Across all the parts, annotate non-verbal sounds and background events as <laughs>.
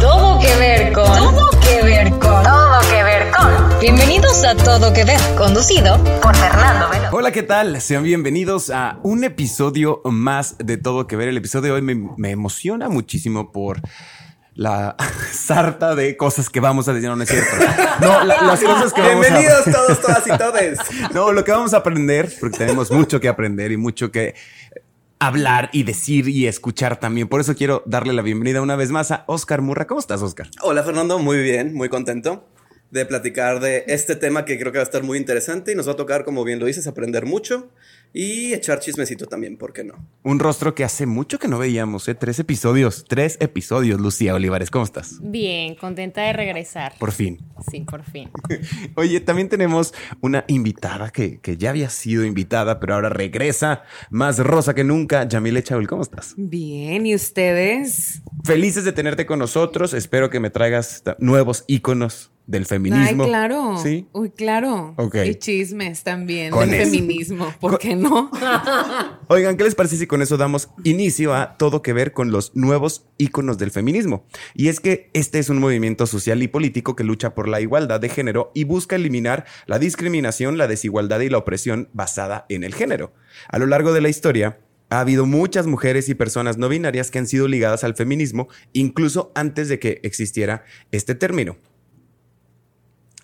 Todo que ver con. Todo que ver con. Todo que ver con. Bienvenidos a Todo que ver, conducido por Fernando Velo. Hola, ¿qué tal? Sean bienvenidos a un episodio más de Todo que ver. El episodio de hoy me, me emociona muchísimo por la <laughs> sarta de cosas que vamos a decir, no, no es cierto. No, la- las cosas que vamos a... Bienvenidos <laughs> todos, todas y todes. No, lo que vamos a aprender, porque tenemos mucho que aprender y mucho que hablar y decir y escuchar también. Por eso quiero darle la bienvenida una vez más a Oscar Murra. ¿Cómo estás, Oscar? Hola Fernando, muy bien, muy contento de platicar de este tema que creo que va a estar muy interesante y nos va a tocar, como bien lo dices, aprender mucho y echar chismecito también, ¿por qué no? Un rostro que hace mucho que no veíamos, ¿eh? Tres episodios, tres episodios, Lucía Olivares. ¿Cómo estás? Bien, contenta de regresar. Por fin. Sí, por fin. <laughs> Oye, también tenemos una invitada que, que ya había sido invitada, pero ahora regresa más rosa que nunca. Yamile Chaul, ¿cómo estás? Bien, ¿y ustedes? Felices de tenerte con nosotros. Espero que me traigas nuevos íconos del feminismo. Ay, claro. Sí. Uy, claro. Ok. Y chismes también Con del eso. feminismo. ¿Por qué no? <laughs> Oigan, ¿qué les parece si con eso damos inicio a todo que ver con los nuevos íconos del feminismo? Y es que este es un movimiento social y político que lucha por la igualdad de género y busca eliminar la discriminación, la desigualdad y la opresión basada en el género. A lo largo de la historia, ha habido muchas mujeres y personas no binarias que han sido ligadas al feminismo, incluso antes de que existiera este término.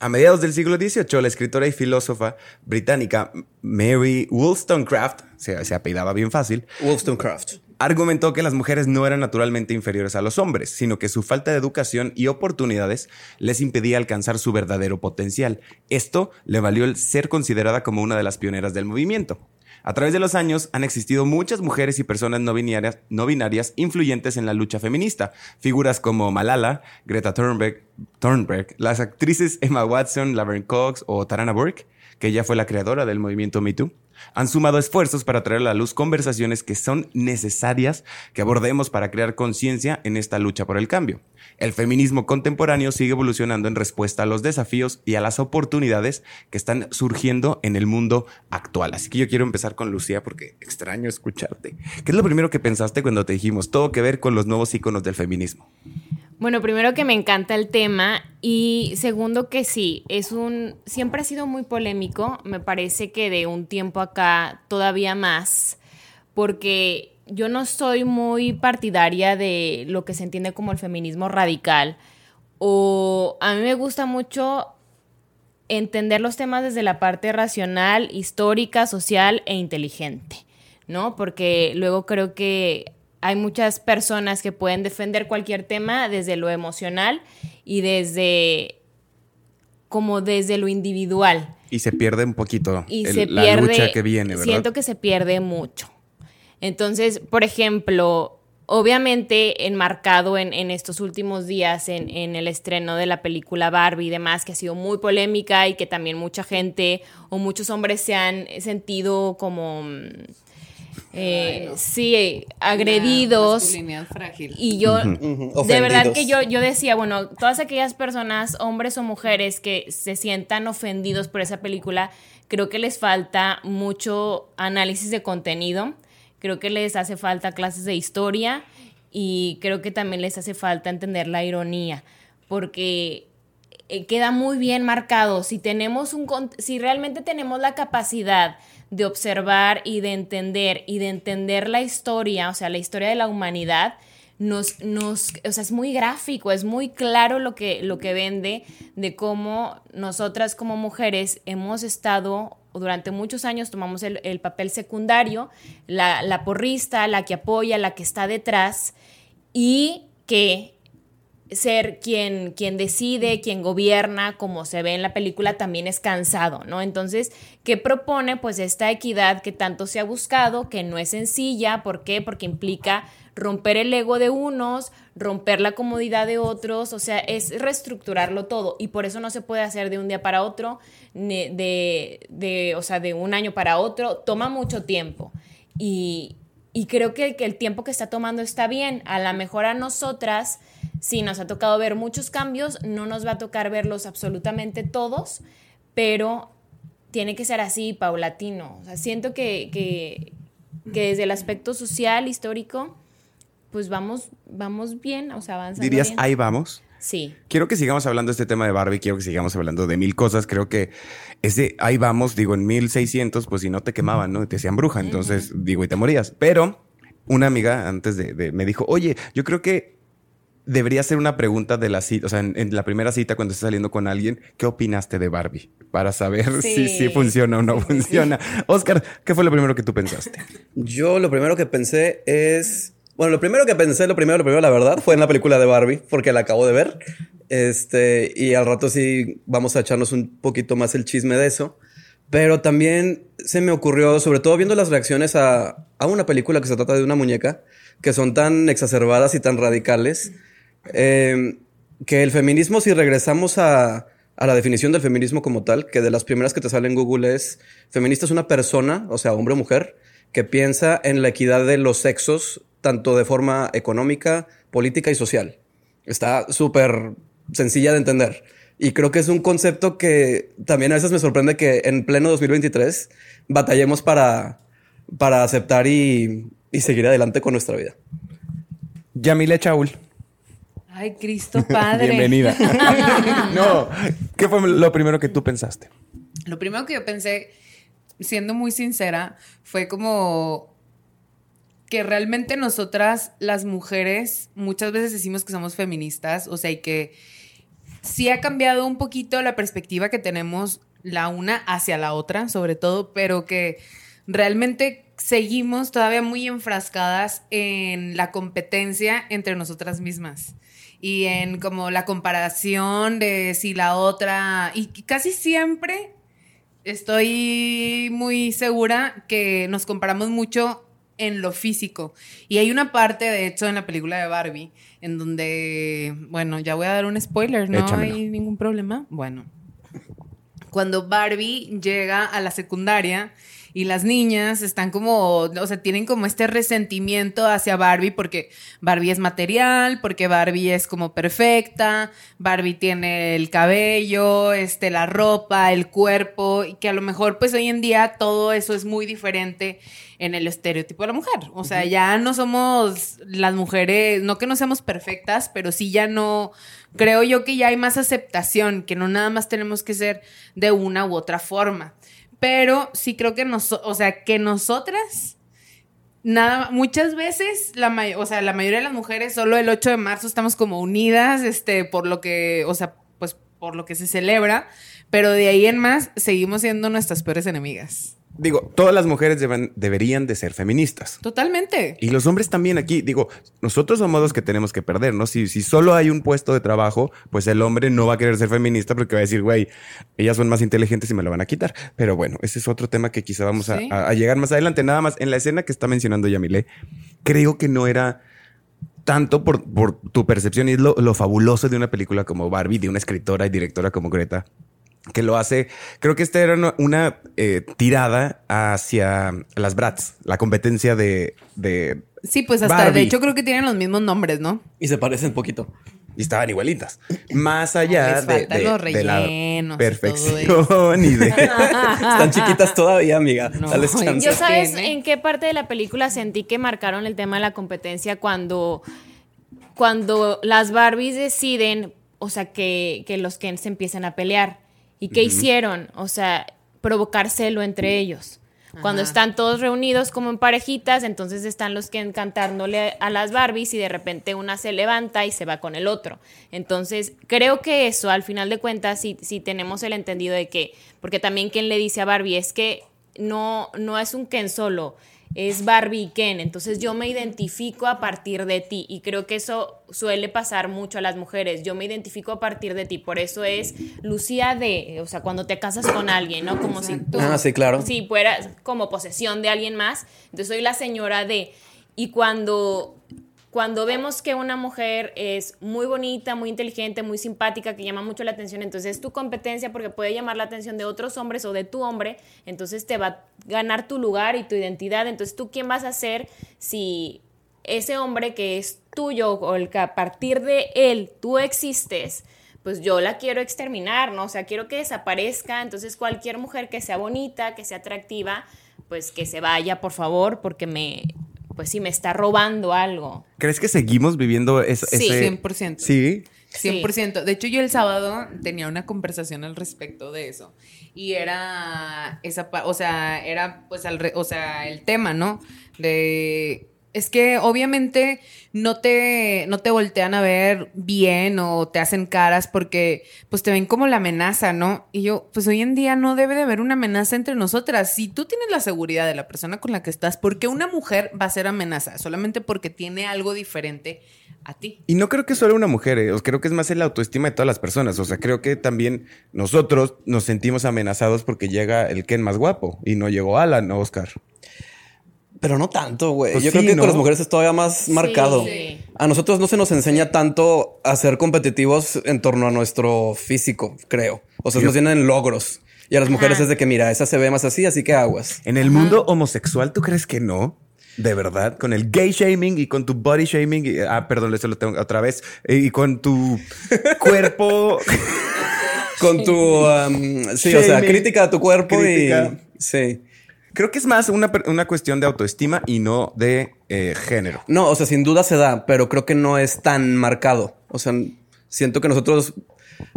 A mediados del siglo XVIII, la escritora y filósofa británica Mary Wollstonecraft, se, se apellidaba bien fácil, Wollstonecraft. argumentó que las mujeres no eran naturalmente inferiores a los hombres, sino que su falta de educación y oportunidades les impedía alcanzar su verdadero potencial. Esto le valió el ser considerada como una de las pioneras del movimiento. A través de los años han existido muchas mujeres y personas no binarias, no binarias influyentes en la lucha feminista. Figuras como Malala, Greta Thunberg, Thunberg, las actrices Emma Watson, Laverne Cox o Tarana Burke, que ella fue la creadora del movimiento Me Too, han sumado esfuerzos para traer a la luz conversaciones que son necesarias que abordemos para crear conciencia en esta lucha por el cambio. El feminismo contemporáneo sigue evolucionando en respuesta a los desafíos y a las oportunidades que están surgiendo en el mundo actual. Así que yo quiero empezar con Lucía porque extraño escucharte. ¿Qué es lo primero que pensaste cuando te dijimos todo que ver con los nuevos íconos del feminismo? Bueno, primero que me encanta el tema y segundo que sí, es un siempre ha sido muy polémico, me parece que de un tiempo acá todavía más porque yo no soy muy partidaria de lo que se entiende como el feminismo radical o a mí me gusta mucho entender los temas desde la parte racional, histórica, social e inteligente, ¿no? Porque luego creo que hay muchas personas que pueden defender cualquier tema desde lo emocional y desde como desde lo individual Y se pierde un poquito y el- se la pierde lucha que viene, ¿verdad? siento que se pierde mucho entonces por ejemplo obviamente enmarcado en, en estos últimos días en, en el estreno de la película Barbie y demás que ha sido muy polémica y que también mucha gente o muchos hombres se han sentido como eh, sí agredidos Masculinidad frágil. y yo, de verdad que yo, yo decía, bueno, todas aquellas personas, hombres o mujeres, que se sientan ofendidos por esa película, creo que les falta mucho análisis de contenido, creo que les hace falta clases de historia y creo que también les hace falta entender la ironía, porque eh, queda muy bien marcado. Si tenemos un si realmente tenemos la capacidad de observar y de entender y de entender la historia, o sea, la historia de la humanidad, nos, nos, o sea, es muy gráfico, es muy claro lo que, lo que vende de cómo nosotras como mujeres hemos estado durante muchos años tomamos el, el papel secundario, la, la porrista, la que apoya, la que está detrás y que ser quien, quien decide, quien gobierna, como se ve en la película, también es cansado, ¿no? Entonces, ¿qué propone? Pues esta equidad que tanto se ha buscado, que no es sencilla, ¿por qué? Porque implica romper el ego de unos, romper la comodidad de otros, o sea, es reestructurarlo todo y por eso no se puede hacer de un día para otro, de, de, o sea, de un año para otro, toma mucho tiempo y, y creo que, que el tiempo que está tomando está bien, a lo mejor a nosotras, sí, nos ha tocado ver muchos cambios, no nos va a tocar verlos absolutamente todos, pero tiene que ser así, paulatino, o sea, siento que, que, que desde el aspecto social, histórico, pues vamos, vamos bien, o sea, avanzando ¿Dirías bien. ahí vamos? Sí. Quiero que sigamos hablando de este tema de Barbie, quiero que sigamos hablando de mil cosas. Creo que ese ahí vamos, digo, en 1600, pues si no te quemaban, ¿no? Te hacían bruja, entonces, digo, y te morías. Pero una amiga antes de, de- me dijo, oye, yo creo que debería ser una pregunta de la cita, o sea, en, en la primera cita cuando estás saliendo con alguien, ¿qué opinaste de Barbie? Para saber si Sí. sí funciona o no funciona. Oscar, ¿qué fue lo primero que tú pensaste? Yo lo primero que pensé es. Bueno, lo primero que pensé, lo primero, lo primero, la verdad, fue en la película de Barbie, porque la acabo de ver. Este, y al rato sí vamos a echarnos un poquito más el chisme de eso. Pero también se me ocurrió, sobre todo viendo las reacciones a, a una película que se trata de una muñeca, que son tan exacerbadas y tan radicales, eh, que el feminismo, si regresamos a, a la definición del feminismo como tal, que de las primeras que te sale en Google es, feminista es una persona, o sea, hombre o mujer, que piensa en la equidad de los sexos, tanto de forma económica, política y social. Está súper sencilla de entender. Y creo que es un concepto que también a veces me sorprende que en pleno 2023 batallemos para, para aceptar y, y seguir adelante con nuestra vida. Yamile Chaul. Ay, Cristo Padre. Bienvenida. <laughs> no, ¿qué fue lo primero que tú pensaste? Lo primero que yo pensé, siendo muy sincera, fue como que realmente nosotras, las mujeres, muchas veces decimos que somos feministas, o sea, y que sí ha cambiado un poquito la perspectiva que tenemos la una hacia la otra, sobre todo, pero que realmente seguimos todavía muy enfrascadas en la competencia entre nosotras mismas y en como la comparación de si la otra, y casi siempre estoy muy segura que nos comparamos mucho en lo físico. Y hay una parte, de hecho, en la película de Barbie, en donde, bueno, ya voy a dar un spoiler, no Échamelo. hay ningún problema. Bueno, cuando Barbie llega a la secundaria y las niñas están como, o sea, tienen como este resentimiento hacia Barbie porque Barbie es material, porque Barbie es como perfecta, Barbie tiene el cabello, este, la ropa, el cuerpo, y que a lo mejor pues hoy en día todo eso es muy diferente en el estereotipo de la mujer. O sea, ya no somos las mujeres, no que no seamos perfectas, pero sí ya no, creo yo que ya hay más aceptación, que no nada más tenemos que ser de una u otra forma. Pero sí creo que nos, o sea, que nosotras nada, muchas veces la may- o sea, la mayoría de las mujeres solo el 8 de marzo estamos como unidas, este, por lo que, o sea, pues por lo que se celebra, pero de ahí en más seguimos siendo nuestras peores enemigas. Digo, todas las mujeres deben- deberían de ser feministas. Totalmente. Y los hombres también aquí, digo, nosotros somos los que tenemos que perder, ¿no? Si, si solo hay un puesto de trabajo, pues el hombre no va a querer ser feminista porque va a decir, güey, ellas son más inteligentes y me lo van a quitar. Pero bueno, ese es otro tema que quizá vamos a- Sí. a, a llegar más adelante. Nada más, en la escena que está mencionando Yamile, creo que no era tanto por, por tu percepción y es lo, lo fabuloso de una película como Barbie, de una escritora y directora como Greta, que lo hace. Creo que esta era una, una, eh, tirada hacia las Brats, la competencia de, de Sí, pues hasta Barbie. de hecho creo que tienen los mismos nombres, ¿no? Y se parecen poquito. y estaban igualitas. Más allá Les de, de- los de la perfección y de <laughs> Están chiquitas todavía, amiga. No, Dales y chance. Yo ¿Se sabes en qué parte de la película sentí que marcaron el tema de la competencia cuando, cuando las Barbies deciden, o sea, que, que los Ken se empiezan a pelear. ¿Y qué hicieron? O sea, provocar celo entre ellos. Cuando Ajá. están todos reunidos como en parejitas, entonces están los Ken cantándole a las Barbies y de repente una se levanta y se va con el otro. Entonces, creo que eso, al final de cuentas, si, si tenemos el entendido de que, porque también Ken le dice a Barbie, es que no, no es un Ken solo, es Barbie y Ken. Entonces yo me identifico a partir de ti y creo que eso suele pasar mucho a las mujeres. Yo me identifico a partir de ti. Por eso es Lucía de, o sea, cuando te casas con alguien, ¿no? Como si tú, Ah, sí, claro. si fueras como posesión de alguien más. Entonces soy la señora de. Y cuando cuando vemos que una mujer es muy bonita, muy inteligente, muy simpática, que llama mucho la atención, entonces es tu competencia porque puede llamar la atención de otros hombres o de tu hombre, entonces te va a ganar tu lugar y tu identidad. Entonces, ¿tú quién vas a ser si ese hombre que es tuyo o el que a partir de él tú existes? Pues yo la quiero exterminar, ¿no? O sea, quiero que desaparezca. Entonces, cualquier mujer que sea bonita, que sea atractiva, pues que se vaya, por favor, porque me, pues sí, me está robando algo. ¿Crees que seguimos viviendo es- Sí, ese... 100%. Sí. 100%. De hecho, yo el sábado tenía una conversación al respecto de eso. Y era esa, o sea, era pues al re- o sea, el tema, ¿no? De es que obviamente no te no te voltean a ver bien o te hacen caras porque pues te ven como la amenaza, ¿no? Y yo, pues hoy en día no debe de haber una amenaza entre nosotras. Si tú tienes la seguridad de la persona con la que estás, ¿por qué una mujer va a ser amenaza? Solamente porque tiene algo diferente a ti. Y no creo que solo una mujer, eh, creo que es más el autoestima de todas las personas. O sea, creo que también nosotros nos sentimos amenazados porque llega el Ken más guapo y no llegó Alan o Oscar. Pero no tanto, güey. Pues Yo sí, creo que ¿no? con las mujeres es todavía más marcado. Sí. A nosotros no se nos enseña tanto a ser competitivos en torno a nuestro físico, creo. O sea, Yo- nos tienen logros. Y a las mujeres Ajá. es de que, mira, esa se ve más así, así que aguas. En el mundo homosexual, ¿tú crees que no? De verdad, con el gay shaming y con tu body shaming, y- ah, perdón, eso lo tengo otra vez, y con tu <laughs> cuerpo. Con tu, um, sí, o sea, crítica a tu cuerpo Crítica. y... Sí. Creo que es más una, una cuestión de autoestima y no de eh, género. No, o sea, sin duda se da, pero creo que no es tan marcado. O sea, siento que nosotros,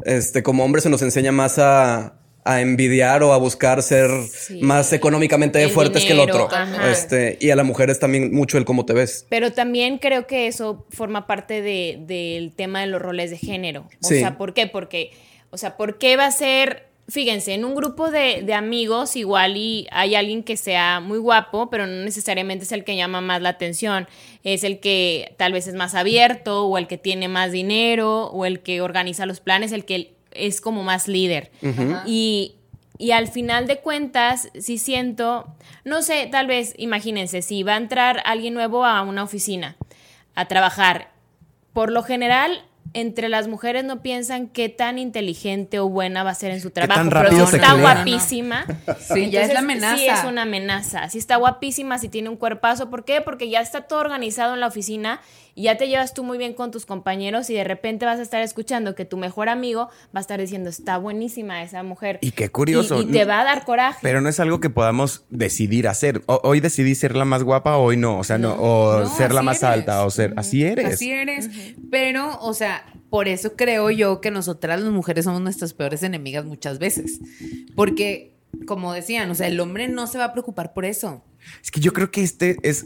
este, como hombres se nos enseña más a, a envidiar o a buscar ser Sí. más económicamente El fuertes que el otro. ajá. Este, y a la mujer es también mucho el cómo te ves. Pero también creo que eso forma parte de- del tema de los roles de género. O Sí. sea, ¿por qué? Porque, o sea, ¿por qué va a ser, fíjense, en un grupo de, de amigos igual y hay alguien que sea muy guapo, pero no necesariamente es el que llama más la atención, es el que tal vez es más abierto o el que tiene más dinero o el que organiza los planes, el que es como más líder. Y, y al final de cuentas, sí siento, no sé, tal vez, imagínense, si va a entrar alguien nuevo a una oficina a trabajar, por lo general, entre las mujeres no piensan qué tan inteligente o buena va a ser en su trabajo. tan pero si se está guapísima. <laughs> Sí, ya es la amenaza. Sí, es una amenaza. Si está guapísima, si tiene un cuerpazo. ¿Por qué? Porque ya está todo organizado en la oficina y ya te llevas tú muy bien con tus compañeros y de repente vas a estar escuchando que tu mejor amigo va a estar diciendo, está buenísima esa mujer. Y qué curioso. Y, y te va a dar coraje. Pero no es algo que podamos decidir hacer. O- hoy decidí ser la más guapa, hoy no. O sea, no. O No, ser la más eres. alta, o ser. Así eres. Así eres. Pero, o sea, por eso creo yo que nosotras las mujeres somos nuestras peores enemigas muchas veces. Porque, como decían, o sea, el hombre no se va a preocupar por eso. Es que yo creo que este es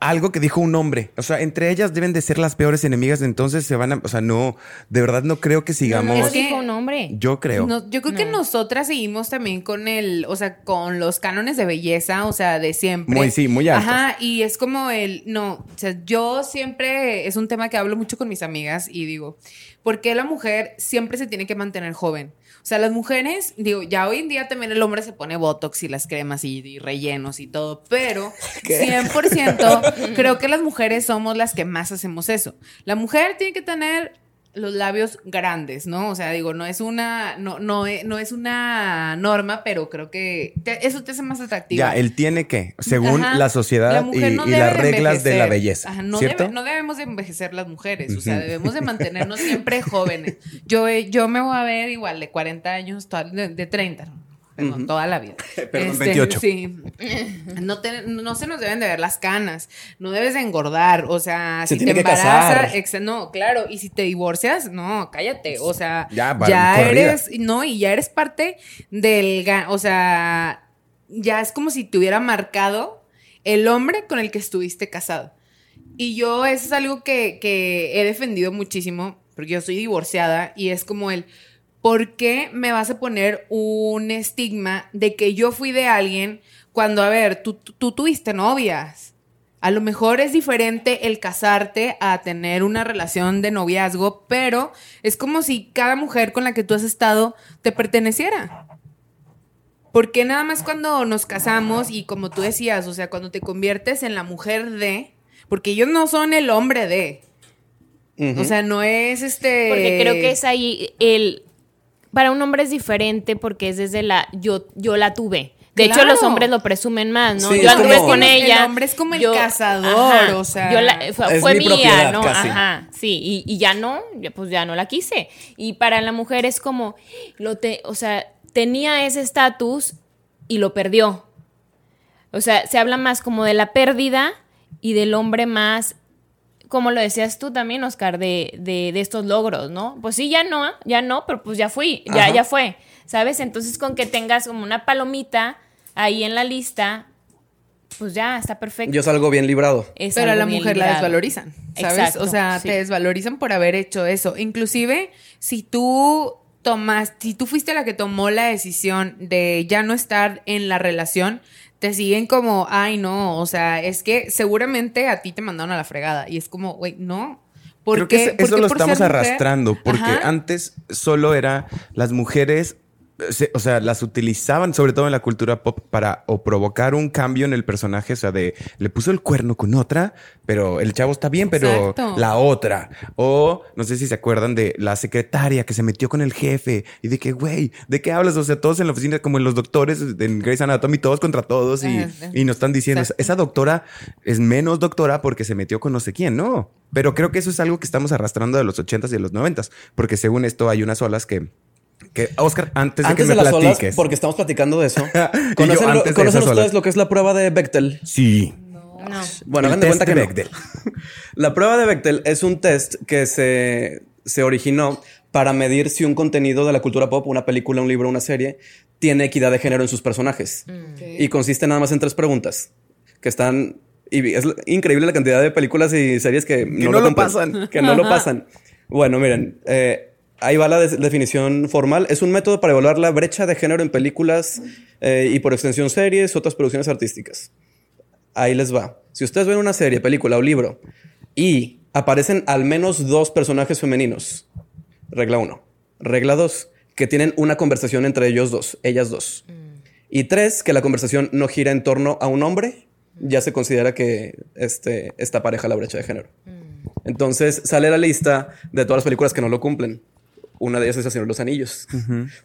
algo que dijo un hombre. O sea, entre ellas deben de ser las peores enemigas, entonces se van a. O sea, no, de verdad no creo que no, sigamos. no que- dijo un hombre. Yo creo. No, yo creo que nosotras seguimos también con el, o sea, con los cánones de belleza, o sea, de siempre. Muy, sí, muy altos. Ajá, y es como el, no, o sea, yo siempre, es un tema que hablo mucho con mis amigas y digo, ¿por qué la mujer siempre se tiene que mantener joven? O sea, las mujeres, digo, ya hoy en día también el hombre se pone botox y las cremas y, y rellenos y todo, pero <laughs> 100% creo que las mujeres somos las que más hacemos eso. La mujer tiene que tener los labios grandes, ¿no? O sea, digo, no es una, no, no, e- no es una norma, pero creo que te- eso te hace más atractiva. Ya, él tiene que, según Ajá. la sociedad La y, no las reglas de la belleza. Ajá, no, ¿Cierto? debe- no debemos de envejecer las mujeres, o sea, debemos de mantenernos siempre jóvenes. Yo, eh, yo me voy a ver igual de 40 años, de, de 30, perdón, toda la vida. <laughs> Este, Perdón, 28. Sí. No, te- no se nos deben de ver las canas, no debes de engordar, o sea, Se si te embarazas, ex- no, claro, y si te divorcias, no, cállate, o sea, Ya, va, ya eres, no, y ya eres parte del, o sea, ya es como si te hubiera marcado el hombre con el que estuviste casado. Y yo, eso es algo que, que he defendido muchísimo, porque yo soy divorciada y es como el, ¿por qué me vas a poner un estigma de que yo fui de alguien cuando, a ver, tú, tú, tú tuviste novias? A lo mejor es diferente el casarte a tener una relación de noviazgo, pero es como si cada mujer con la que tú has estado te perteneciera. Porque nada más cuando nos casamos y como tú decías, o sea, cuando te conviertes en la mujer de, porque ellos no son el hombre de. O sea, no es este. Porque creo que es ahí el para un hombre es diferente porque es desde la yo yo la tuve. De hecho, los hombres lo presumen más, ¿no? Sí, yo anduve con El ella. hombre es como el yo- cazador, o sea, yo la- fue, es fue mi mía, ¿no? casi. Ajá, sí, y, y ya no, ya, pues ya no la quise. Y para la mujer es como, lo te, o sea, tenía ese estatus y lo perdió. O sea, se habla más como de la pérdida y del hombre más, como lo decías tú también, Oscar, de, de, de estos logros, ¿no? Pues sí, ya no, ya no, pero pues ya fui, ya, Ajá. ya fue, ¿sabes? Entonces con que tengas como una palomita ahí en la lista, pues ya está perfecto. Yo salgo bien librado. Es Pero a la mujer la desvalorizan, ¿sabes? Exacto, o sea, sí. te desvalorizan por haber hecho eso. Inclusive, si tú tomas, si tú fuiste la que tomó la decisión de ya no estar en la relación, te siguen como, ay, no, o sea, es que seguramente a ti te mandaron a la fregada. Y es como, güey, no. ¿Por Creo que eso- ¿Por eso qué lo estamos arrastrando, porque Ajá. antes solo era las mujeres, o sea, las utilizaban sobre todo en la cultura pop para o provocar un cambio en el personaje, o sea, de le puso el cuerno con otra, pero el chavo está bien, pero Exacto. la otra. O no sé si se acuerdan de la secretaria que se metió con el jefe y de que, güey, ¿de qué hablas? O sea, todos en la oficina, como en los doctores en Grey's Anatomy, todos contra todos y, y nos están diciendo, Exacto. esa doctora es menos doctora porque se metió con no sé quién, ¿no? Pero creo que eso es algo que estamos arrastrando de los 80s y de los 90s, porque según esto hay unas olas que, que Oscar, antes de Antes que de me las olas, platiques. porque estamos platicando de eso. <laughs> ¿Conocen, lo- de ¿conocen ustedes olas. lo que es la prueba de Bechtel? Sí. No. Bueno, hagan de cuenta que de no. Bechdel. <laughs> La prueba de Bechtel es un test que se, se originó para medir si un contenido de la cultura pop, una película, un libro, una serie, tiene equidad de género en sus personajes. Y consiste nada más en tres preguntas que están... Y es increíble la cantidad de películas y series que, no lo cumplen, pasan. Que no lo pasan. Bueno, miren, eh, ahí va la definición formal. Es un método para evaluar la brecha de género en películas eh, y por extensión series, otras producciones artísticas. Ahí les va. Si ustedes ven una serie, película o libro y aparecen al menos dos personajes femeninos, regla uno. Regla dos, que tienen una conversación entre ellos dos, ellas dos. Y tres, que la conversación no gira en torno a un hombre, ya se considera que este, esta pareja la brecha de género. Entonces sale la lista de todas las películas que no lo cumplen. Una de ellas es El Señor de los Anillos,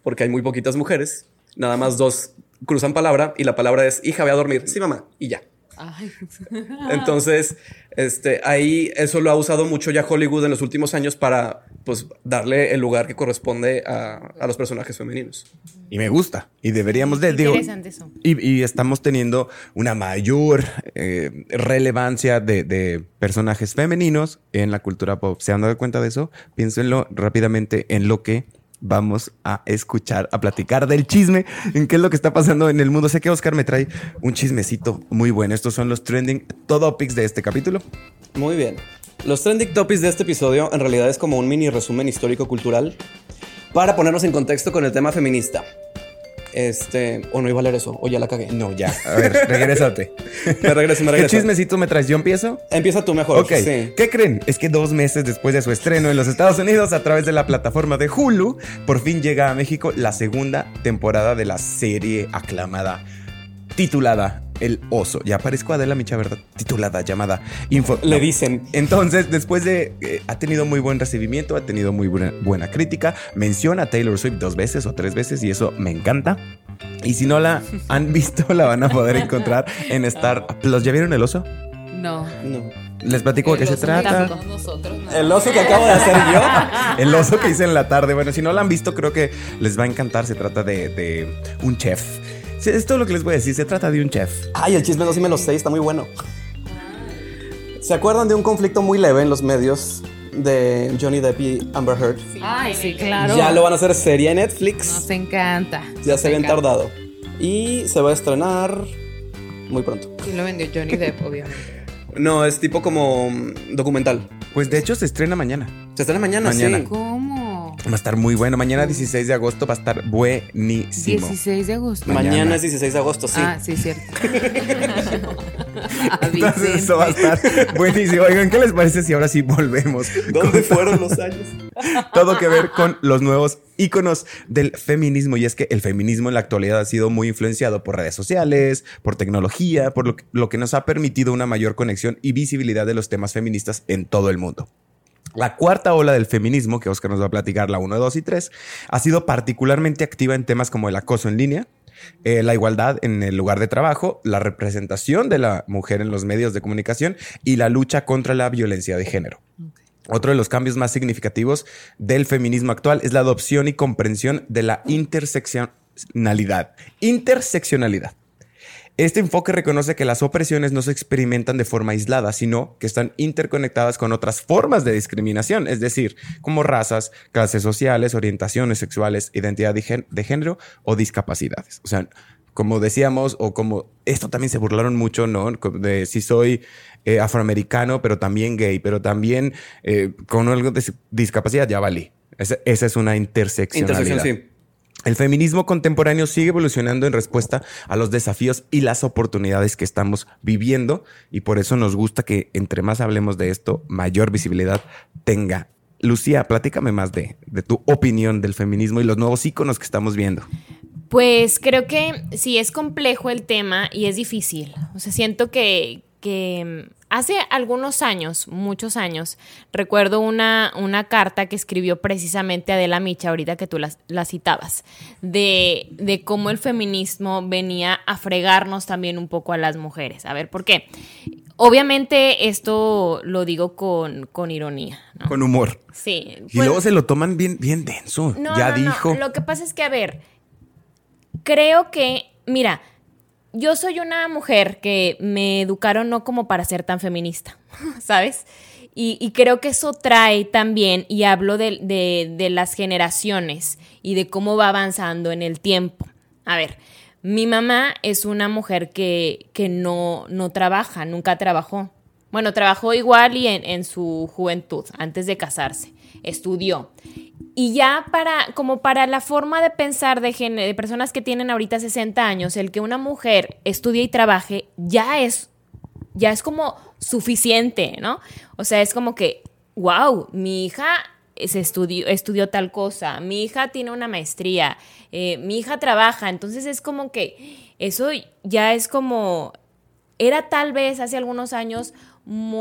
porque hay muy poquitas mujeres, nada más dos cruzan palabra y la palabra es hija, ve a dormir. Sí, mamá, y ya. Ay. <laughs> Entonces, este, ahí eso lo ha usado mucho ya Hollywood en los últimos años para, pues, darle el lugar que corresponde a, a los personajes femeninos. Y me gusta. Y deberíamos de... digo, Interesante eso. y, y estamos teniendo una mayor eh, relevancia de, de personajes femeninos en la cultura pop. ¿Se han dado cuenta de eso? Piénsenlo rápidamente en lo que vamos a escuchar, a platicar del chisme, en qué es lo que está pasando en el mundo. Sé que Oscar me trae un chismecito muy bueno. Estos son los trending topics de este capítulo. Muy bien. Los trending topics de este episodio en realidad es como un mini resumen histórico-cultural para ponernos en contexto con el tema feminista. Este, o no iba a leer eso, o ya la cagué. No, ya. A ver, regrésate. <laughs> Me regreso, me ¿Qué regreso. chismecito me traes? ¿Yo empiezo? Empieza tú mejor. Ok, Sí. ¿qué creen? Es que dos meses después de su estreno en los Estados Unidos a través de la plataforma de Hulu, por fin llega a México la segunda temporada de la serie aclamada titulada El Oso. Ya aparezco Adela Micha, ¿verdad? Titulada, llamada Info. Le no. dicen. Entonces, después de... eh, ha tenido muy buen recibimiento, ha tenido muy buena, buena crítica. Menciona a Taylor Swift dos veces o tres veces y eso me encanta. Y si no la <laughs> han visto, la van a poder encontrar en Star Plus. ¿Ya vieron El Oso? No. No. Les platico de qué se trata. Nosotros, no. El oso que acabo de hacer yo. <laughs> El oso que hice en la tarde. Bueno, si no la han visto, creo que les va a encantar. Se trata de, de un chef. Sí, Es todo lo que les voy a decir. Se trata de un chef. Ay, el chisme no sí me lo sé, está muy bueno. ¿Se acuerdan de un conflicto muy leve en los medios de Johnny Depp y Amber Heard? Ay, sí, claro. Ya lo van a hacer serie en Netflix. Nos encanta. ya Nos se habían tardado. Y se va a estrenar muy pronto. Sí, lo vendió Johnny Depp, <laughs> obviamente. No, es tipo como mm, documental. Pues de hecho se estrena mañana. Se estrena mañana, Mañana. sí. ¿Cómo? Va a estar muy bueno. Mañana 16 de agosto va a estar buenísimo. 16 de agosto. Mañana. Mañana. es 16 de agosto, sí. Ah, sí, cierto. <laughs> Entonces eso va a estar buenísimo. Oigan, ¿qué les parece si ahora sí volvemos? ¿Dónde fueron los años? <laughs> todo que ver con los nuevos íconos del feminismo. Y es que el feminismo en la actualidad ha sido muy influenciado por redes sociales, por tecnología, por lo que, lo que nos ha permitido una mayor conexión y visibilidad de los temas feministas en todo el mundo. La cuarta ola del feminismo, que Oscar nos va a platicar, la 1, 2 y 3, ha sido particularmente activa en temas como el acoso en línea, eh, la igualdad en el lugar de trabajo, la representación de la mujer en los medios de comunicación y la lucha contra la violencia de género. Otro de los cambios más significativos del feminismo actual es la adopción y comprensión de la interseccionalidad. Interseccionalidad. Este enfoque reconoce que las opresiones no se experimentan de forma aislada, sino que están interconectadas con otras formas de discriminación, es decir, como razas, clases sociales, orientaciones sexuales, identidad de género o discapacidades. O sea, como decíamos, o como esto también se burlaron mucho, ¿no? De si soy eh, afroamericano, pero también gay, pero también eh, con algo de discapacidad, ya valí. Esa, es una intersección. Intersección, sí. El feminismo contemporáneo sigue evolucionando en respuesta a los desafíos y las oportunidades que estamos viviendo y por eso nos gusta que entre más hablemos de esto, mayor visibilidad tenga. Lucía, platícame más de, de tu opinión del feminismo y los nuevos íconos que estamos viendo. Pues creo que sí es complejo el tema y es difícil. O sea, siento que, que hace algunos años, muchos años, recuerdo una, una carta que escribió precisamente Adela Micha, ahorita que tú la, citabas, de, de, cómo el feminismo venía a fregarnos también un poco a las mujeres. A ver, ¿por qué? Obviamente esto lo digo con, con ironía. Con humor. Sí. y luego se lo toman bien, bien denso. ya dijo. Lo que pasa es que, a ver, creo que, mira, yo soy una mujer que me educaron no como para ser tan feminista, <laughs> ¿sabes? Y, creo que eso trae también, y hablo de, las generaciones y de cómo va avanzando en el tiempo. A ver, mi mamá es una mujer que, que no, no trabaja, nunca trabajó. Bueno, trabajó igual y en, en su juventud, antes de casarse, estudió. Y ya para, como para la forma de pensar de, de personas que tienen ahorita 60 años, el que una mujer estudie y trabaje ya es, ya es como suficiente, ¿no? O sea, es como que, wow, mi hija se estudió, estudió tal cosa, mi hija tiene una maestría, eh, mi hija trabaja, entonces es como que eso ya es como, era tal vez hace algunos años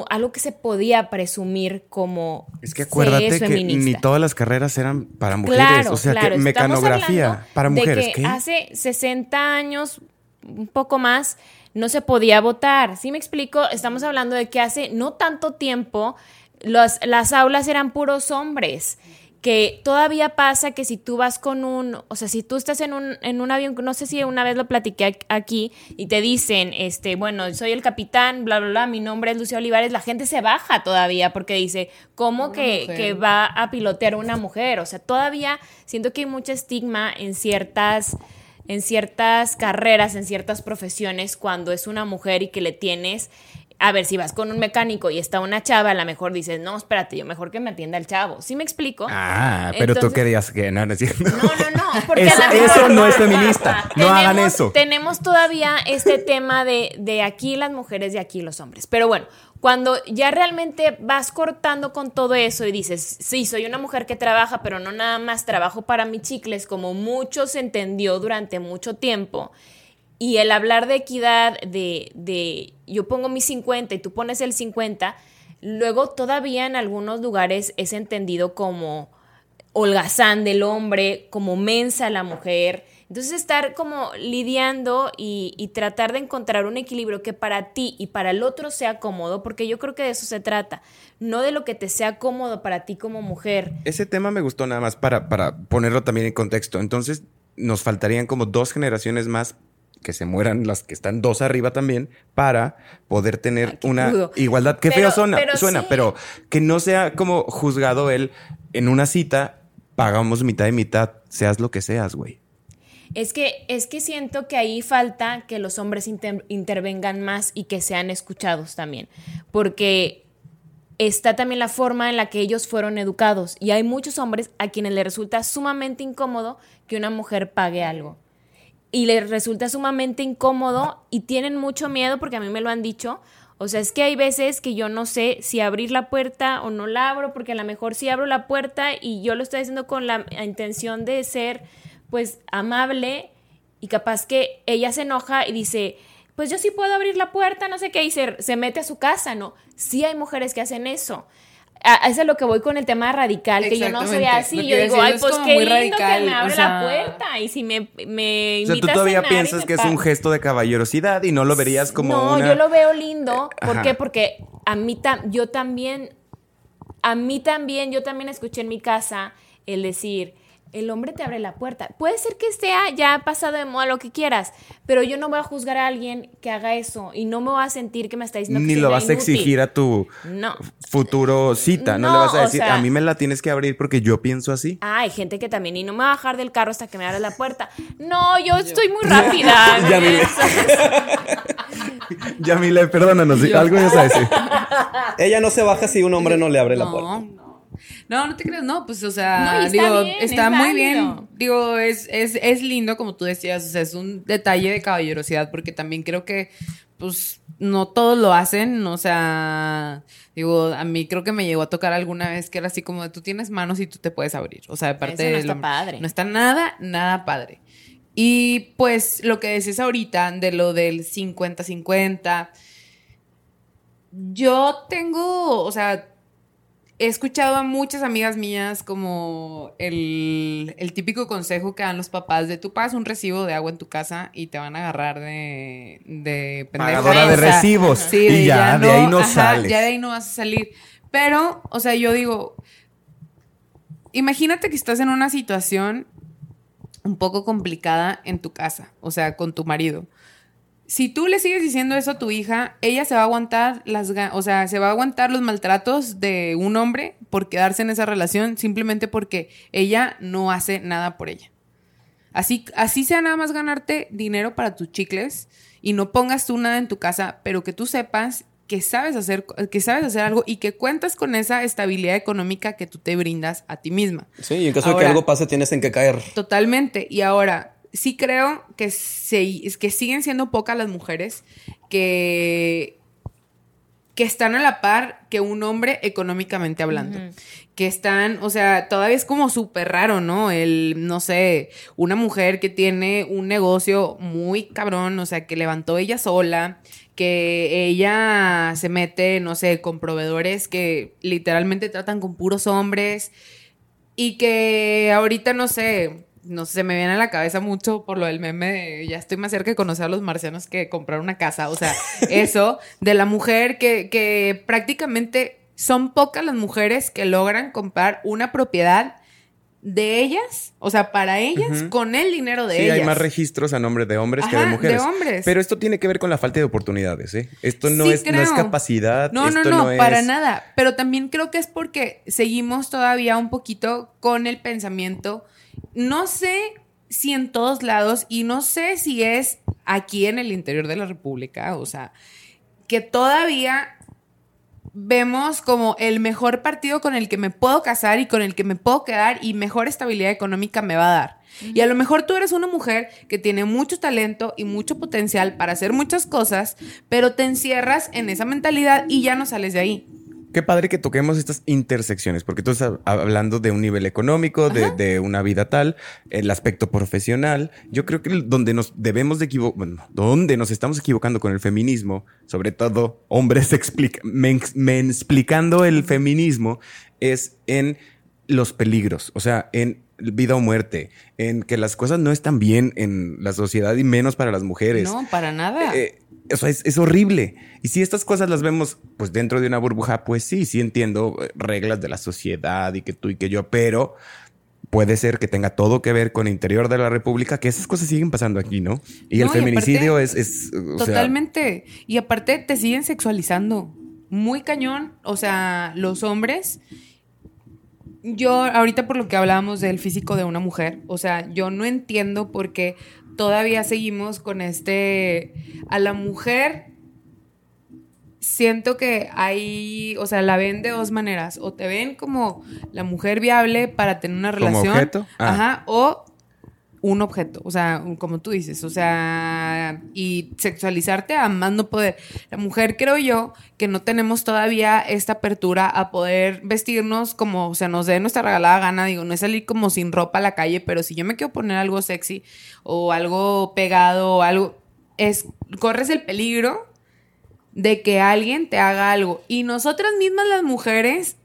algo que se podía presumir como es que acuérdate que ni todas las carreras eran para mujeres o sea que mecanografía para mujeres de que hace 60 años un poco más no se podía votar. ¿sí me explico? estamos hablando de que hace no tanto tiempo las aulas eran puros hombres que todavía pasa que si tú vas con un, o sea, si tú estás en un, en un avión, no sé si una vez lo platiqué aquí y te dicen, este, bueno, soy el capitán, bla, bla, bla, mi nombre es Lucía Olivares, la gente se baja todavía porque dice, ¿cómo que, que, va a pilotear una mujer? O sea, todavía siento que hay mucho estigma en ciertas en ciertas carreras, en ciertas profesiones, cuando es una mujer y que le tienes a ver, si vas con un mecánico y está una chava, a lo mejor dices, no, espérate, yo mejor que me atienda el chavo. ¿Sí me explico? Ah, pero tú querías que no, no es. No, no, no. <laughs> Porque eso no es <laughs> feminista. No hagan eso. Tenemos todavía este tema de, de aquí las mujeres y aquí los hombres. Pero bueno, cuando ya realmente vas cortando con todo eso y dices, sí, soy una mujer que trabaja, pero no nada más trabajo para mis chicles, como muchos entendió durante mucho tiempo y el hablar de equidad, de, de yo pongo mi 50 y tú pones el 50, luego todavía en algunos lugares es entendido como holgazán del hombre, como mensa la mujer. Entonces estar como lidiando y, y, tratar de encontrar un equilibrio que para ti y para el otro sea cómodo, porque yo creo que de eso se trata, no de lo que te sea cómodo para ti como mujer. Ese tema me gustó nada más para, para ponerlo también en contexto. Entonces nos faltarían como dos generaciones más que se mueran las que están dos arriba también para poder tener una igualdad. Qué feo suena, pero suena pero que no sea como juzgado él en una cita, pagamos mitad y mitad, seas lo que seas, güey. Es que, es que siento que ahí falta que los hombres intervengan más y que sean escuchados también, porque está también la forma en la que ellos fueron educados y hay muchos hombres a quienes les resulta sumamente incómodo que una mujer pague algo y les resulta sumamente incómodo y tienen mucho miedo porque a mí me lo han dicho. O sea, es que hay veces que yo no sé si abrir la puerta o no la abro, porque a lo mejor si abro la puerta y yo lo estoy haciendo con la intención de ser, pues, amable y capaz que ella se enoja y dice, pues yo sí puedo abrir la puerta, no sé qué, y se, se mete a su casa, ¿no? Sí hay mujeres que hacen eso a, eso es lo que voy con el tema radical, que yo no soy así. Yo digo, ay, pues qué lindo que me abre la puerta. Y si me, me O sea, tú todavía piensas que es un gesto de caballerosidad y no lo verías como no, yo lo veo lindo. ¿Por qué? Porque a mí yo también, a mí también, yo también escuché en mi casa el decir, el hombre te abre la puerta. Puede ser que sea ya pasado de moda lo que quieras, pero yo no voy a juzgar a alguien que haga eso y no me voy a sentir que me está diciendo que Ni lo vas a exigir a tu No. futuro cita. No, No, le vas a o decir, sea- a mí me la tienes que abrir porque yo pienso así. Ah, hay gente que también, y no me va a bajar del carro hasta que me abra la puerta. No, yo estoy muy rápida. <laughs> Ya vi. <laughs> Yamile, perdónanos, algo ibas a decir. Ella no se baja si un hombre no le abre la no, puerta. No. No, te creas, no, pues, o sea, No, está digo, bien, está es muy bien. Digo, es, es, es lindo, como tú decías, o sea, es un detalle de caballerosidad, porque también creo que, pues, no todos lo hacen, o sea, digo, a mí creo que me llegó a tocar alguna vez que era así como de tú tienes manos y tú te puedes abrir, o sea, de parte Eso no del está hombre. padre. No está nada, nada padre. Y pues lo que decías ahorita de lo del 50-50, yo tengo, o sea, he escuchado a muchas amigas mías como el, el típico consejo que dan los papás de tú pagas un recibo de agua en tu casa y te van a agarrar de, de pendeja. Pagadora de recibos. sí, Y ya, de ahí no sales. Ya de ahí no vas a salir. Pero, o sea, yo digo, imagínate que estás en una situación un poco complicada en tu casa, o sea, con tu marido. Si tú le sigues diciendo eso a tu hija, ella se va a aguantar las, o sea, se va a aguantar los maltratos de un hombre por quedarse en esa relación simplemente porque ella no hace nada por ella. Así, así sea nada más ganarte dinero para tus chicles y no pongas tú nada en tu casa, pero que tú sepas que sabes hacer, que sabes hacer algo y que cuentas con esa estabilidad económica que tú te brindas a ti misma. Sí, y en caso de que algo pase, tienes en qué caer. Totalmente. Y ahora, sí creo que, se, que siguen siendo pocas las mujeres que, que están a la par que un hombre económicamente hablando. Que están, o sea, todavía es como súper raro, ¿no? El, no sé, una mujer que tiene un negocio muy cabrón, o sea, que levantó ella sola, que ella se mete, no sé, con proveedores que literalmente tratan con puros hombres y que ahorita no sé, no sé, se me viene a la cabeza mucho por lo del meme de ya estoy más cerca de conocer a los marcianos que comprar una casa. O sea, <laughs> eso de la mujer que, que prácticamente son pocas las mujeres que logran comprar una propiedad de ellas, o sea, para ellas, con el dinero de Sí, ellas. hay más registros a nombre de hombres que de Ajá, de mujeres. hombres. Pero esto tiene que ver con la falta de oportunidades, ¿eh? Esto no, Sí, es, no es capacidad. No, no, esto no, es- para nada. Pero también creo que es porque seguimos todavía un poquito con el pensamiento. No sé si en todos lados y no sé si es aquí en el interior de la República, o sea, que todavía vemos como el mejor partido con el que me puedo casar y con el que me puedo quedar y mejor estabilidad económica me va a dar. Y a lo mejor tú eres una mujer que tiene mucho talento y mucho potencial para hacer muchas cosas, pero te encierras en esa mentalidad y ya no sales de ahí. Qué padre que toquemos estas intersecciones, porque tú estás hablando de un nivel económico, de, de una vida tal, el aspecto profesional. Yo creo que donde nos debemos de equivocar, bueno, donde nos estamos equivocando con el feminismo, sobre todo hombres <laughs> explica, men, explicando el feminismo, es en los peligros, o sea, en vida o muerte, en que las cosas no están bien en la sociedad y menos para las mujeres. No, para nada. Eh, o sea, es, es horrible. Y si estas cosas las vemos pues dentro de una burbuja, pues sí, sí entiendo eh, reglas de la sociedad y que tú y que yo, pero puede ser que tenga todo que ver con el interior de la República, que esas cosas siguen pasando aquí, ¿no? Y el y feminicidio aparte, es, es, o sea, Totalmente. y aparte te siguen sexualizando. Muy cañón. O sea, los hombres. Yo, ahorita por lo que hablábamos del físico de una mujer, o sea, yo no entiendo por qué todavía seguimos con este. A la mujer. Siento que hay, o sea, la ven de dos maneras. O te ven como la mujer viable para tener una ¿Como relación. objeto? Ah. Ajá. O un objeto, o sea, como tú dices, o sea, y sexualizarte a más no poder. La mujer creo yo que no tenemos todavía esta apertura a poder vestirnos como se nos dé nuestra regalada gana, digo, no es salir como sin ropa a la calle, pero si yo me quiero poner algo sexy o algo pegado o algo, es, corres el peligro de que alguien te haga algo. Y nosotras mismas las mujeres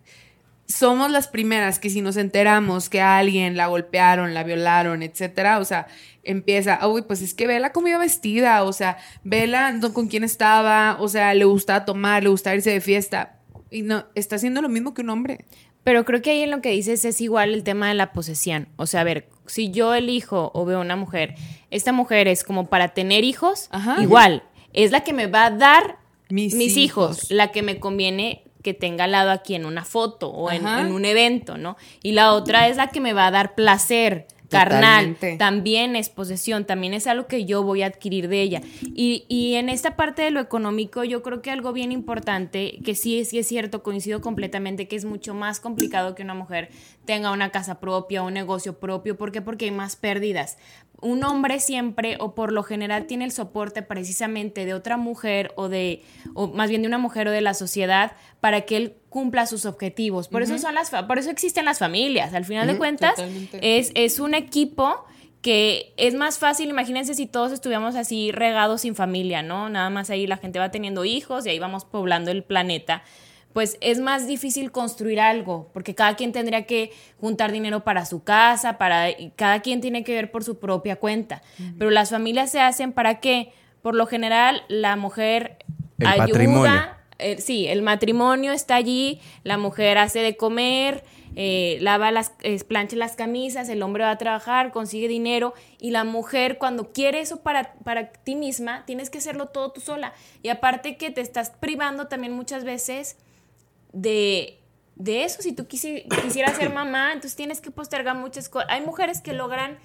somos las primeras que si nos enteramos que a alguien la golpearon, la violaron, etcétera, o sea, empieza, uy, pues es que vela cómo iba vestida, o sea, vela con quién estaba, o sea, le gustaba tomar, le gustaba irse de fiesta. Y no, está haciendo lo mismo que un hombre. Pero creo que ahí en lo que dices es igual el tema de la posesión. O sea, a ver, si yo elijo o veo una mujer, esta mujer es como para tener hijos, Ajá. igual, es la que me va a dar Mis mis, hijos. hijos. la que me conviene que tenga al lado aquí en una foto o en, un evento, ¿no? Y la otra es la que me va a dar placer carnal, también es posesión, también es algo que yo voy a adquirir de ella. Y, y en esta parte de lo económico, yo creo que algo bien importante, que sí, sí es cierto, coincido completamente, que es mucho más complicado que una mujer tenga una casa propia, un negocio propio. ¿Por qué? Porque hay más pérdidas. Un hombre siempre o por lo general tiene el soporte precisamente de otra mujer o de, o más bien de una mujer o de la sociedad para que él cumpla sus objetivos. Por eso son las, por eso existen las familias. Al final de cuentas, es, es un equipo que es más fácil, imagínense si todos estuviéramos así regados sin familia, ¿no? Nada más ahí la gente va teniendo hijos y ahí vamos poblando el planeta. Pues es más difícil construir algo, porque cada quien tendría que juntar dinero para su casa, para y cada quien tiene que ver por su propia cuenta. Pero las familias se hacen para qué? Por lo general, la mujer El ayuda, patrimonio. eh, sí, el matrimonio está allí, la mujer hace de comer, eh, lava las, eh, plancha las camisas, el hombre va a trabajar, consigue dinero y la mujer cuando quiere eso para, para ti misma, tienes que hacerlo todo tú sola. Y aparte que te estás privando también muchas veces de, de eso, si tú quisi- quisieras ser mamá, entonces tienes que postergar muchas cosas. Hay mujeres que logran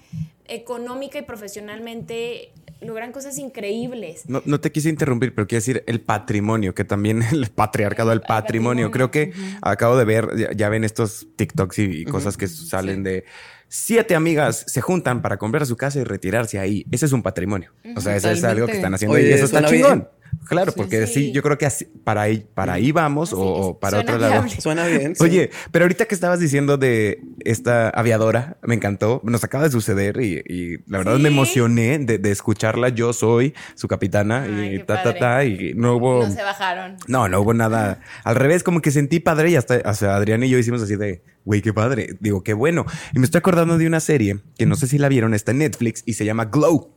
económica y profesionalmente, logran cosas increíbles. No, no te quise interrumpir, pero quiero decir el patrimonio, que también <laughs> el patriarcado del patrimonio. Creo que acabo de ver, ya, ya ven estos TikToks y, y cosas que salen de siete amigas se juntan para comprar su casa y retirarse ahí. Ese es un patrimonio. O sea, eso es algo que están haciendo Oye, y eso está bien. Claro, porque sí. sí, yo creo que así, para ahí, para ahí vamos o, para suena otro lado. viable. Suena bien. sí. Oye, pero ahorita que estabas diciendo de esta aviadora, me encantó, nos acaba de suceder y, y la verdad Sí. me emocioné de, de escucharla. Yo soy su capitana Ay, y ta, ta, padre. ta, y no hubo... No se bajaron. No, no hubo nada. Al revés, como que sentí padre y hasta, o sea, Adrián y yo hicimos así de, güey, qué padre. Digo, qué bueno. Y me estoy acordando de una serie que no sé si la vieron, está en Netflix y se llama Glow.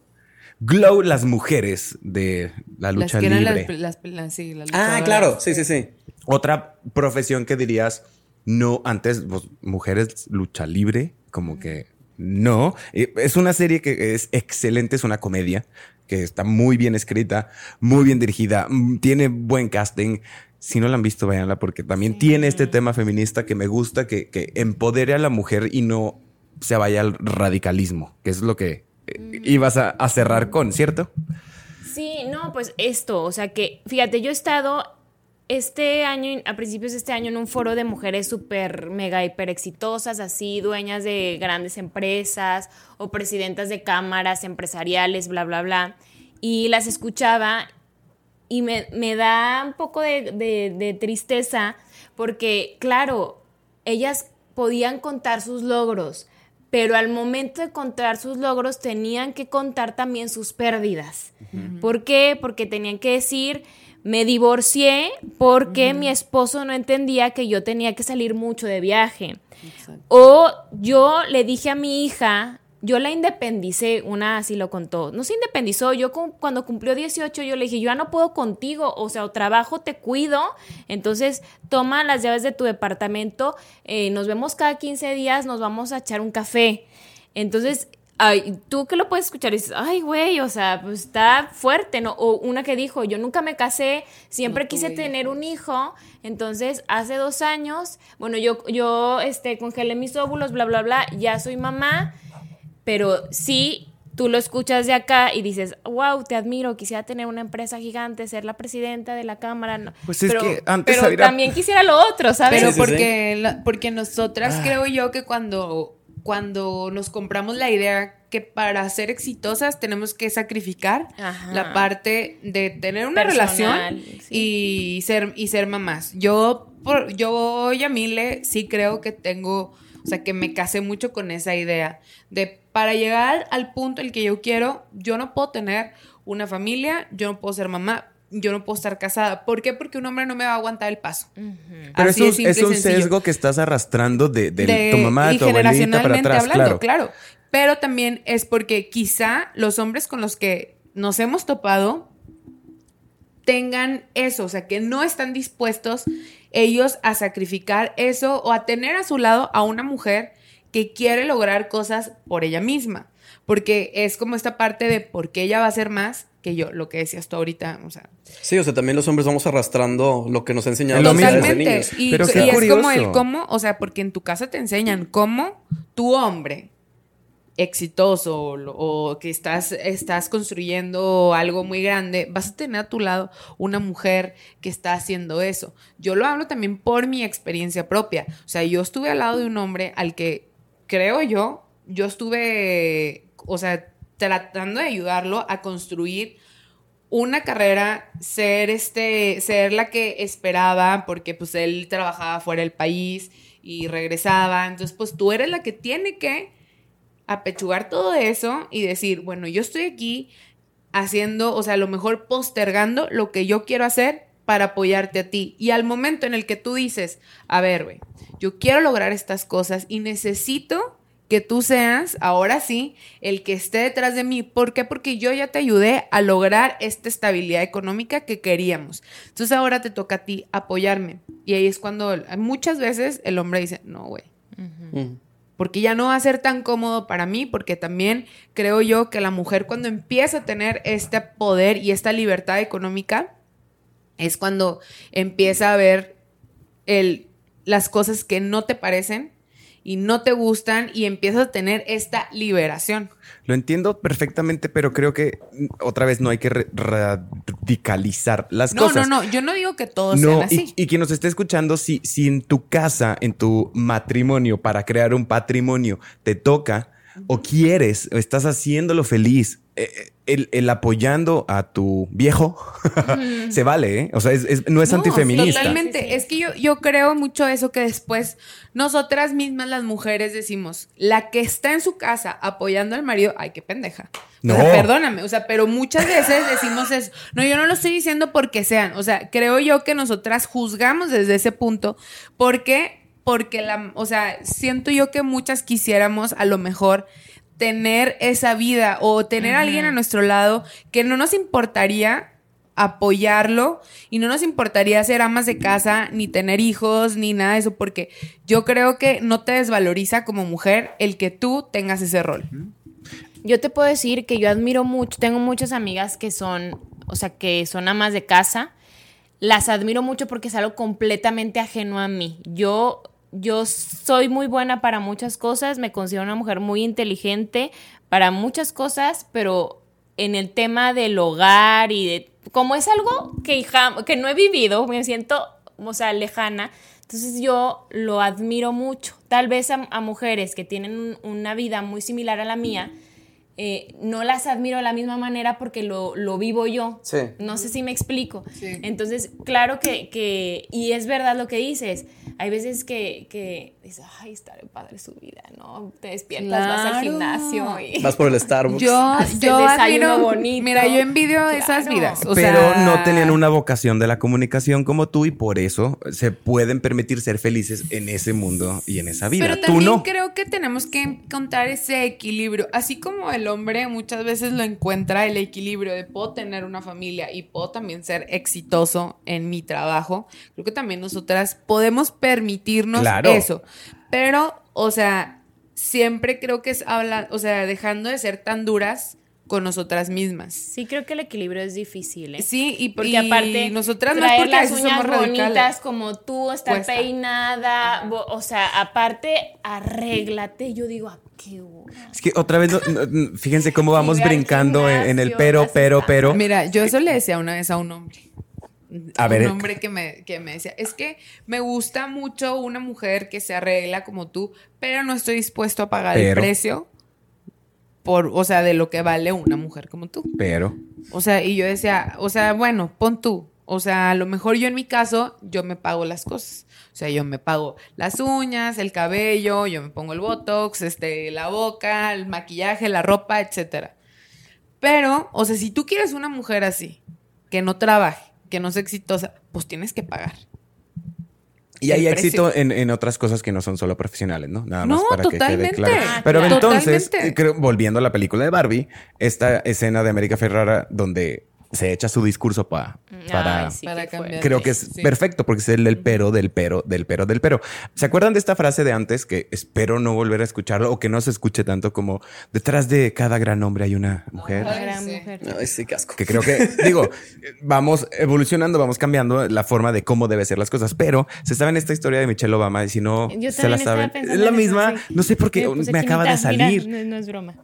Glow, las mujeres de la Las lucha que eran libre. las, las- las- sí, las Ah, claro. Sí, sí, sí. Otra profesión que dirías, no, antes, pues, mujeres, lucha libre, como que no. Eh, Es una serie que es excelente, es una comedia que está muy bien escrita, muy bien dirigida, mm, tiene buen casting. Si no la han visto, véanla porque también tiene este tema feminista que me gusta, que, que empodere a la mujer y no se vaya al radicalismo, que es lo que ibas a, a cerrar con, ¿cierto? Sí, no, pues esto, o sea que, fíjate, yo he estado este año, a principios de este año, en un foro de mujeres súper, mega, hiper exitosas, así, dueñas de grandes empresas o presidentas de cámaras empresariales, bla, bla, bla. Y las escuchaba y me, me da un poco de- de tristeza porque, claro, ellas podían contar sus logros, pero al momento de contar sus logros tenían que contar también sus pérdidas. ¿Por qué? Porque tenían que decir, me divorcié porque mi esposo no entendía que yo tenía que salir mucho de viaje. O yo le dije a mi hija, yo la independicé, una así lo contó, no se independizó, yo cu- cuando cumplió 18 yo le dije, yo ya no puedo contigo, o sea, o trabajo, te cuido, entonces toma las llaves de tu departamento, eh, nos vemos cada 15 días, nos vamos a echar un café. Entonces, ay, tú que lo puedes escuchar y dices, ay, güey, o sea, pues está fuerte, ¿no? O una que dijo, yo nunca me casé, siempre No quise tener un hijo, entonces hace dos años, bueno, yo, yo este, congelé mis óvulos, bla, bla, bla, ya soy mamá, pero sí, tú lo escuchas de acá y dices, wow, te admiro, quisiera tener una empresa gigante, ser la presidenta de la Cámara. no. Pues es pero, que antes pero habría- también quisiera lo otro, ¿sabes? Pero Sí, sí, sí. porque, la- porque nosotras creo yo que cuando, cuando nos compramos la idea que para ser exitosas tenemos que sacrificar Ajá. la parte de tener una Personal, relación sí. y ser y ser mamás. Yo por, yo Yamile sí creo que tengo, o sea, que me casé mucho con esa idea de para llegar al punto el que yo quiero, yo no puedo tener una familia, yo no puedo ser mamá, yo no puedo estar casada. ¿Por qué? Porque un hombre no me va a aguantar el paso. Pero Así es un, de es un sesgo que estás arrastrando de, de De- tu mamá, y tu abuelita para atrás, hablando, claro. claro. Pero también es porque quizá los hombres con los que nos hemos topado tengan eso, o sea, que no están dispuestos ellos a sacrificar eso o a tener a su lado a una mujer que quiere lograr cosas por ella misma. Porque es como esta parte de por qué ella va a hacer más que yo, lo que decías tú ahorita, o sea. Sí, o sea, también los hombres vamos arrastrando lo que nos ha enseñado Lo las mismo. desde Totalmente. niños. Y, Pero y es como el cómo, o sea, porque en tu casa te enseñan cómo tu hombre exitoso o, o que estás, estás construyendo algo muy grande, vas a tener a tu lado una mujer que está haciendo eso. Yo lo hablo también por mi experiencia propia. O sea, yo estuve al lado de un hombre al que creo yo, yo estuve, o sea, tratando de ayudarlo a construir una carrera, ser este, ser la que esperaba, porque pues él trabajaba fuera del país y regresaba. Entonces, pues tú eres la que tiene que apechugar todo eso y decir, bueno, yo estoy aquí haciendo, o sea, a lo mejor postergando lo que yo quiero hacer para apoyarte a ti. Y al momento en el que tú dices, a ver, güey, yo quiero lograr estas cosas y necesito que tú seas, ahora sí, el que esté detrás de mí. ¿Por qué? Porque yo ya te ayudé a lograr esta estabilidad económica que queríamos. Entonces ahora te toca a ti apoyarme. Y ahí es cuando muchas veces el hombre dice, no, güey, Mm. porque ya no va a ser tan cómodo para mí, porque también creo yo que la mujer cuando empieza a tener este poder y esta libertad económica, es cuando empieza a ver el, las cosas que no te parecen y no te gustan y empiezas a tener esta liberación. Lo entiendo perfectamente, pero creo que otra vez no hay que radicalizar las No, cosas. no, no, yo no digo que todos No, sean y, así. y quien nos esté escuchando, si, si en tu casa, en tu matrimonio, para crear un patrimonio, te toca o quieres, o estás haciéndolo feliz, eh, eh, el, el apoyando a tu viejo, se vale, ¿eh? O sea, es- es- no es No, antifeminista. Totalmente. Sí, sí. Es que yo, yo creo mucho eso que después nosotras mismas, las mujeres, decimos, la que está en su casa apoyando al marido, ay, qué pendeja. No. O sea, perdóname, o sea, pero muchas veces decimos eso. No, yo no lo estoy diciendo porque sean. O sea, creo yo que nosotras juzgamos desde ese punto porque, porque la, o sea, siento yo que muchas quisiéramos a lo mejor tener esa vida o tener a alguien a nuestro lado que no nos importaría apoyarlo y no nos importaría ser amas de casa, ni tener hijos, ni nada de eso, porque yo creo que no te desvaloriza como mujer el que tú tengas ese rol. Yo te puedo decir que yo admiro mucho, tengo muchas amigas que son, o sea, que son amas de casa. Las admiro mucho porque es algo completamente ajeno a mí. Yo, yo soy muy buena para muchas cosas, me considero una mujer muy inteligente para muchas cosas, pero en el tema del hogar y de, como es algo que, que no he vivido, me siento, o sea, lejana. Entonces yo lo admiro mucho. Tal vez a, a mujeres que tienen un- una vida muy similar a la mía, eh, no las admiro de la misma manera porque lo, lo vivo yo. Sí. No sé si me explico. Sí. Entonces, claro que, que, y es verdad lo que dices, hay veces que, que dices, ay, bien padre su vida, ¿no? Te despiertas, vas al gimnasio y... Vas por el Starbucks. Yo, <laughs> yo desayuno admiro, bonito. mira, yo envidio Claro. esas vidas. o pero sea, no tenían una vocación de la comunicación como tú y por eso se pueden permitir ser felices en ese mundo y en esa vida. Pero tú también no. creo que tenemos que encontrar ese equilibrio. Así como el hombre muchas veces lo encuentra el equilibrio de puedo tener una familia y puedo también ser exitoso en mi trabajo. Creo que también nosotras podemos permitirnos Claro. eso. Pero, o sea, siempre creo que es hablar, o sea, dejando de ser tan duras con nosotras mismas. Sí, creo que el equilibrio es difícil, ¿eh? Sí, y Porque y aparte, nosotras no es porque las uñas somos bonitas radicales. como tú, estar Cuesta. peinada, bo- o sea, aparte, arréglate. Yo digo, ¿a qué hora? Es que otra vez, no- no- fíjense cómo vamos brincando en, en el pero, pero, pero. Mira, yo eso le decía una vez a un hombre. A un ver. hombre que me, que me decía, es que me gusta mucho una mujer que se arregla como tú, pero no estoy dispuesto a pagar el precio por, o sea, de lo que vale una mujer como tú. Pero. O sea, y yo decía, o sea, bueno, pon tú. O sea, a lo mejor yo en mi caso, yo me pago las cosas. O sea, yo me pago las uñas, el cabello, yo me pongo el botox, este, la boca, el maquillaje, la ropa, etcétera. Pero, o sea, si tú quieres una mujer así, que no trabaje, que no sea exitosa, pues tienes que pagar. Y hay éxito en, en otras cosas que no son solo profesionales, ¿no? Nada más No, para que quede claro. Ah, Pero claro. entonces, creo, volviendo a la película de Barbie, esta escena de América Ferrara donde se echa su discurso pa- para... Ay, sí, Para cambiar. Creo que es Sí. perfecto porque es el del pero, del pero, del pero, del pero. ¿Se acuerdan de esta frase de antes que espero no volver a escucharlo o que no se escuche tanto como detrás de cada gran hombre hay una mujer? Ay, gran sí. mujer. Ay, sí, casco. Que creo que, <laughs> digo, vamos evolucionando, vamos cambiando la forma de cómo debe ser las cosas, pero se saben esta historia de Michelle Obama y si no Yo se la saben, es la misma, sí. no sé por qué Me acaba de mira, salir. no, no es broma.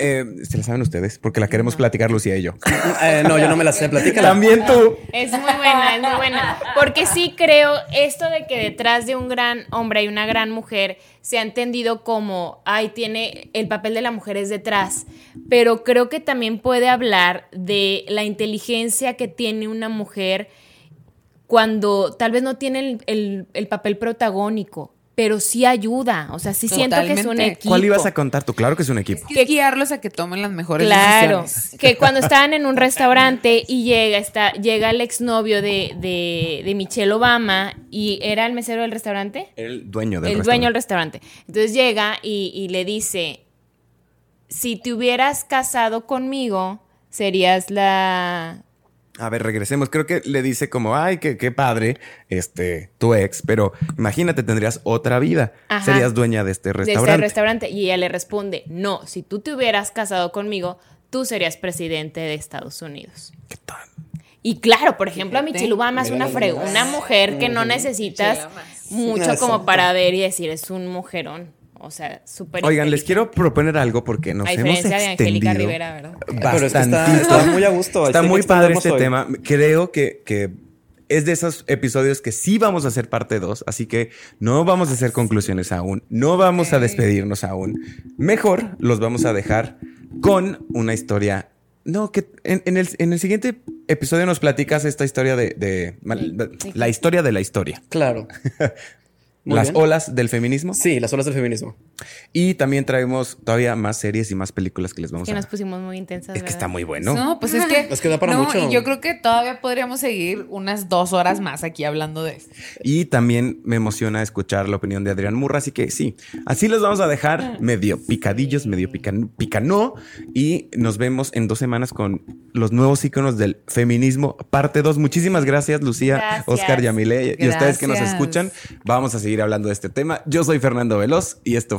Eh, se la saben ustedes porque la queremos platicar Lucía y yo. <laughs> Eh, no, yo no me la sé. Platícala. También tú. Es muy buena, es muy buena. Porque sí creo esto de que detrás de un gran hombre hay una gran mujer se ha entendido como, ay, tiene el papel de la mujer es detrás. Pero creo que también puede hablar de la inteligencia que tiene una mujer cuando tal vez no tiene el, el- el papel protagónico, pero sí ayuda. O sea, sí siento que es un equipo. ¿Cuál ibas a contar tú? Claro que es un equipo. Que guiarlos a que tomen las mejores Claro, decisiones. que cuando <laughs> estaban en un restaurante y llega, está, llega el exnovio de, de, de Michelle Obama y era el mesero del restaurante. El dueño del el dueño del restaurante. Entonces llega y, y le dice, si te hubieras casado conmigo, serías la... A ver, regresemos. Creo que le dice como, ay, qué, qué padre, este, tu ex, pero imagínate, tendrías otra vida. Ajá. Serías dueña de este de este restaurante. restaurante. Y ella le responde, no, si tú te hubieras casado conmigo, tú serías presidente de Estados Unidos. ¿Qué tal? Y claro, por ejemplo, a. Michelle Obama es una, una mujer que no necesitas mucho como para ver y decir, es un mujerón. O sea, súper Oigan, les quiero proponer algo porque nos A hemos diferencia de Angélica extendido Rivera, ¿verdad? Pero es que está, bastantito. está muy a gusto. Está muy padre este hoy. tema. Creo que, que es de esos episodios que sí vamos a hacer parte 2, así que no vamos a hacer conclusiones aún, no vamos a despedirnos aún. Mejor los vamos a dejar con una historia. No, que en, en el, en el siguiente episodio nos platicas esta historia de, de- la historia de la historia. Claro. <laughs> Muy las bien. olas del feminismo. Sí, las olas del feminismo. Y también traemos todavía más series y más películas que les vamos Que a nos pusimos muy intensas. Es que está muy bueno. No, pues es que. <laughs> Es que da para no, mucho. Y yo creo que todavía podríamos seguir unas dos horas más aquí hablando de esto. Y también me emociona escuchar la opinión de Adrián Murra, así que sí, así los vamos a dejar medio picadillos, medio pican, picanó y nos vemos en dos semanas con los nuevos íconos del feminismo, parte 2. Muchísimas gracias, Lucía, Gracias. Oscar, Yamile y ustedes que nos escuchan. Vamos a seguir hablando de este tema. Yo soy Fernando Veloz y esto